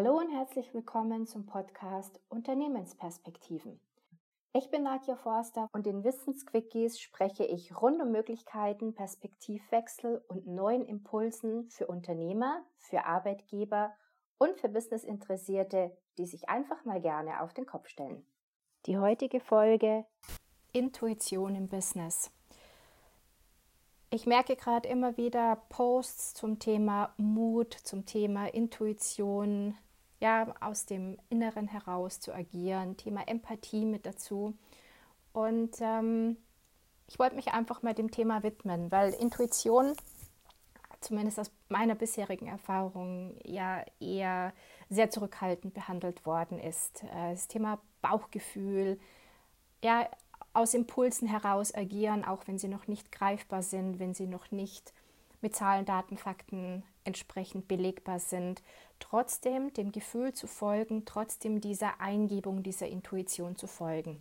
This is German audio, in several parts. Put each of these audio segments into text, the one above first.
Hallo und herzlich willkommen zum Podcast Unternehmensperspektiven. Ich bin Nadja Forster und in Wissensquickies spreche ich rund um Möglichkeiten, Perspektivwechsel und neuen Impulsen für Unternehmer, für Arbeitgeber und für Businessinteressierte, die sich einfach mal gerne auf den Kopf stellen. Die heutige Folge Intuition im Business. Ich merke gerade immer wieder Posts zum Thema Mut, zum Thema Intuition, ja, aus dem Inneren heraus zu agieren, Thema Empathie mit dazu. Und ähm, ich wollte mich einfach mal dem Thema widmen, weil Intuition, zumindest aus meiner bisherigen Erfahrung, ja eher sehr zurückhaltend behandelt worden ist. Äh, das Thema Bauchgefühl, ja, aus Impulsen heraus agieren, auch wenn sie noch nicht greifbar sind, wenn sie noch nicht mit Zahlen, Daten, Fakten entsprechend belegbar sind, trotzdem dem Gefühl zu folgen, trotzdem dieser Eingebung, dieser Intuition zu folgen.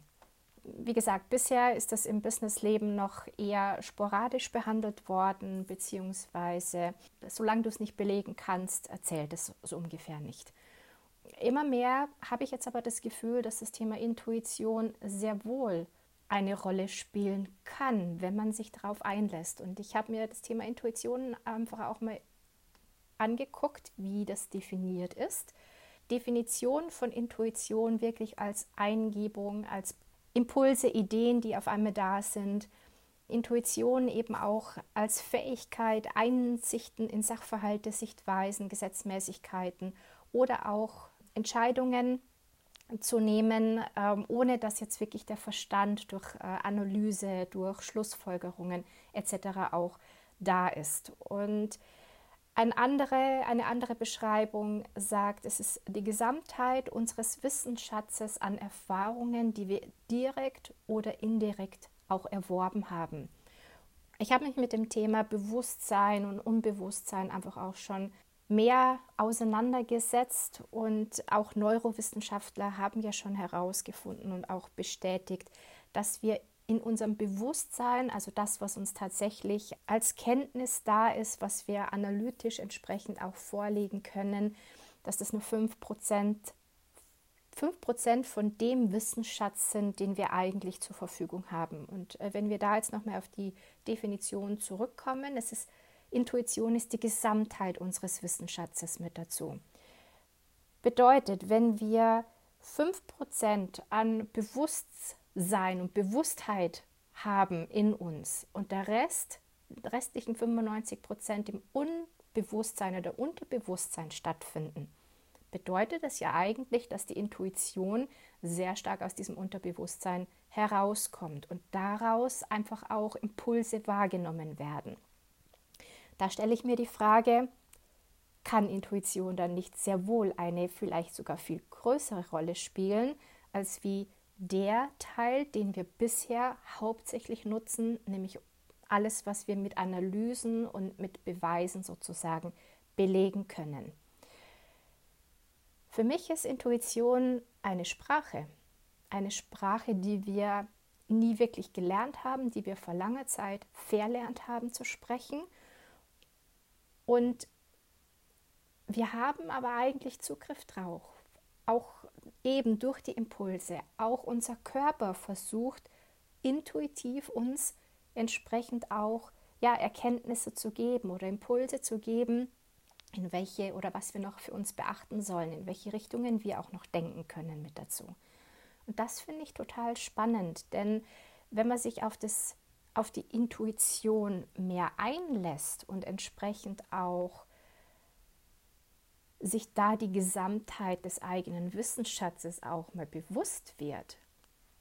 Wie gesagt, bisher ist das im Businessleben noch eher sporadisch behandelt worden, beziehungsweise solange du es nicht belegen kannst, erzählt es so ungefähr nicht. Immer mehr habe ich jetzt aber das Gefühl, dass das Thema Intuition sehr wohl eine Rolle spielen kann, wenn man sich darauf einlässt. Und ich habe mir das Thema Intuition einfach auch mal angeguckt, wie das definiert ist. Definition von Intuition wirklich als Eingebung, als Impulse, Ideen, die auf einmal da sind. Intuition eben auch als Fähigkeit, Einsichten in Sachverhalte, Sichtweisen, Gesetzmäßigkeiten oder auch Entscheidungen zu nehmen, ähm, ohne dass jetzt wirklich der Verstand durch äh, Analyse, durch Schlussfolgerungen etc. auch da ist. Und eine andere, eine andere Beschreibung sagt, es ist die Gesamtheit unseres Wissensschatzes an Erfahrungen, die wir direkt oder indirekt auch erworben haben. Ich habe mich mit dem Thema Bewusstsein und Unbewusstsein einfach auch schon mehr auseinandergesetzt und auch Neurowissenschaftler haben ja schon herausgefunden und auch bestätigt, dass wir in unserem Bewusstsein, also das, was uns tatsächlich als Kenntnis da ist, was wir analytisch entsprechend auch vorlegen können, dass das nur 5%, 5 von dem Wissensschatz sind, den wir eigentlich zur Verfügung haben. Und äh, wenn wir da jetzt nochmal auf die Definition zurückkommen, es ist Intuition ist die Gesamtheit unseres Wissensschatzes mit dazu. Bedeutet, wenn wir 5% an Bewusstsein und Bewusstheit haben in uns und der Rest, restlichen 95% im Unbewusstsein oder Unterbewusstsein stattfinden, bedeutet das ja eigentlich, dass die Intuition sehr stark aus diesem Unterbewusstsein herauskommt und daraus einfach auch Impulse wahrgenommen werden. Da stelle ich mir die Frage, kann Intuition dann nicht sehr wohl eine vielleicht sogar viel größere Rolle spielen, als wie der Teil, den wir bisher hauptsächlich nutzen, nämlich alles, was wir mit Analysen und mit Beweisen sozusagen belegen können. Für mich ist Intuition eine Sprache, eine Sprache, die wir nie wirklich gelernt haben, die wir vor langer Zeit verlernt haben zu sprechen und wir haben aber eigentlich Zugriff drauf. Auch eben durch die Impulse. Auch unser Körper versucht intuitiv uns entsprechend auch ja, Erkenntnisse zu geben oder Impulse zu geben, in welche oder was wir noch für uns beachten sollen, in welche Richtungen wir auch noch denken können mit dazu. Und das finde ich total spannend, denn wenn man sich auf das auf die Intuition mehr einlässt und entsprechend auch sich da die Gesamtheit des eigenen Wissensschatzes auch mal bewusst wird.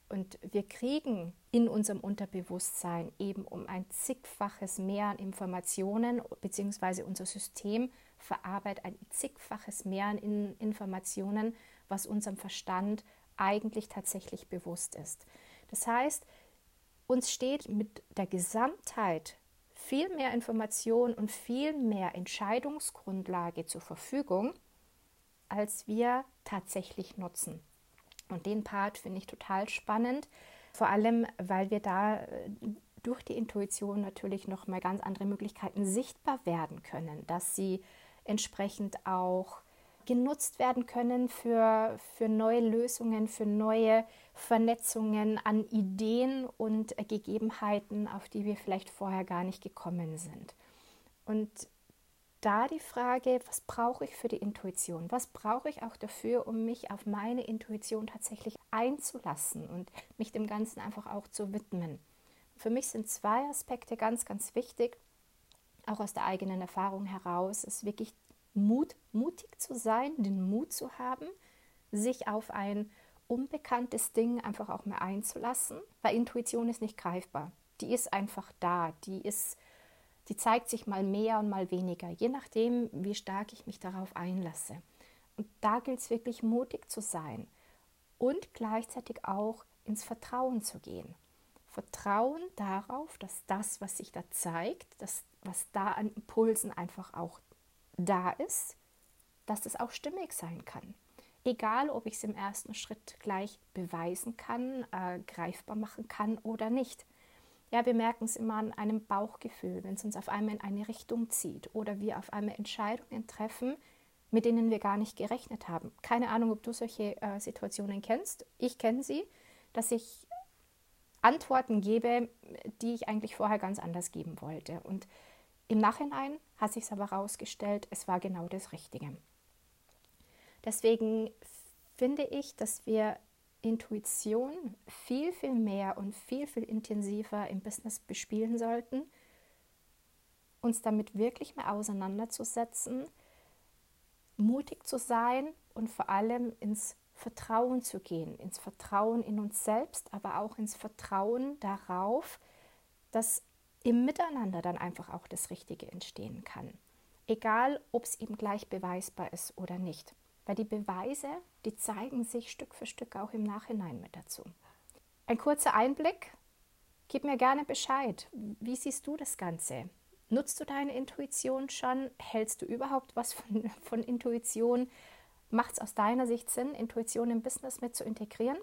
Und wir kriegen in unserem Unterbewusstsein eben um ein zigfaches mehr an Informationen, beziehungsweise unser System verarbeitet ein zigfaches mehr an Informationen, was unserem Verstand eigentlich tatsächlich bewusst ist. Das heißt, uns steht mit der Gesamtheit viel mehr Information und viel mehr Entscheidungsgrundlage zur Verfügung, als wir tatsächlich nutzen. Und den Part finde ich total spannend, vor allem weil wir da äh, durch die Intuition natürlich noch mal ganz andere Möglichkeiten sichtbar werden können, dass sie entsprechend auch genutzt werden können für, für neue Lösungen, für neue Vernetzungen an Ideen und Gegebenheiten, auf die wir vielleicht vorher gar nicht gekommen sind. Und da die Frage, was brauche ich für die Intuition? Was brauche ich auch dafür, um mich auf meine Intuition tatsächlich einzulassen und mich dem Ganzen einfach auch zu widmen? Für mich sind zwei Aspekte ganz, ganz wichtig, auch aus der eigenen Erfahrung heraus, ist wirklich Mut, mutig zu sein, den Mut zu haben, sich auf ein unbekanntes Ding einfach auch mehr einzulassen, weil Intuition ist nicht greifbar. Die ist einfach da, die ist, die zeigt sich mal mehr und mal weniger, je nachdem, wie stark ich mich darauf einlasse. Und da gilt es wirklich mutig zu sein und gleichzeitig auch ins Vertrauen zu gehen. Vertrauen darauf, dass das, was sich da zeigt, das, was da an Impulsen einfach auch da ist, dass es auch stimmig sein kann. Egal, ob ich es im ersten Schritt gleich beweisen kann, äh, greifbar machen kann oder nicht. Ja, wir merken es immer an einem Bauchgefühl, wenn es uns auf einmal in eine Richtung zieht oder wir auf einmal Entscheidungen treffen, mit denen wir gar nicht gerechnet haben. Keine Ahnung, ob du solche äh, Situationen kennst. Ich kenne sie, dass ich Antworten gebe, die ich eigentlich vorher ganz anders geben wollte. Und im Nachhinein hat sich aber herausgestellt, es war genau das Richtige. Deswegen finde ich, dass wir Intuition viel, viel mehr und viel, viel intensiver im Business bespielen sollten, uns damit wirklich mehr auseinanderzusetzen, mutig zu sein und vor allem ins Vertrauen zu gehen, ins Vertrauen in uns selbst, aber auch ins Vertrauen darauf, dass im Miteinander dann einfach auch das Richtige entstehen kann. Egal, ob es eben gleich beweisbar ist oder nicht. Weil die Beweise, die zeigen sich Stück für Stück auch im Nachhinein mit dazu. Ein kurzer Einblick. Gib mir gerne Bescheid. Wie siehst du das Ganze? Nutzt du deine Intuition schon? Hältst du überhaupt was von, von Intuition? Macht es aus deiner Sicht Sinn, Intuition im Business mit zu integrieren?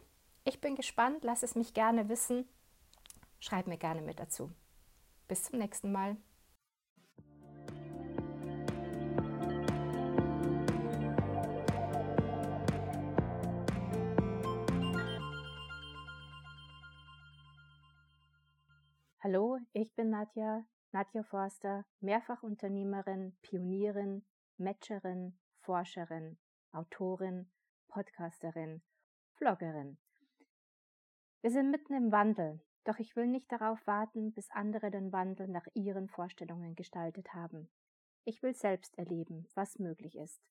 Ich bin gespannt, lass es mich gerne wissen. Schreib mir gerne mit dazu. Bis zum nächsten Mal. Hallo, ich bin Nadja, Nadja Forster, Mehrfachunternehmerin, Pionierin, Matcherin, Forscherin, Autorin, Podcasterin, Vloggerin. Wir sind mitten im Wandel doch ich will nicht darauf warten, bis andere den Wandel nach ihren Vorstellungen gestaltet haben. Ich will selbst erleben, was möglich ist.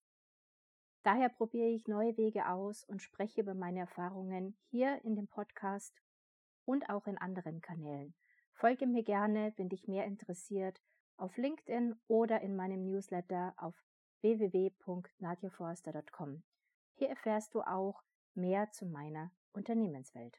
Daher probiere ich neue Wege aus und spreche über meine Erfahrungen hier in dem Podcast und auch in anderen Kanälen. Folge mir gerne, wenn dich mehr interessiert, auf LinkedIn oder in meinem Newsletter auf www.nadjaforster.com. Hier erfährst du auch mehr zu meiner Unternehmenswelt.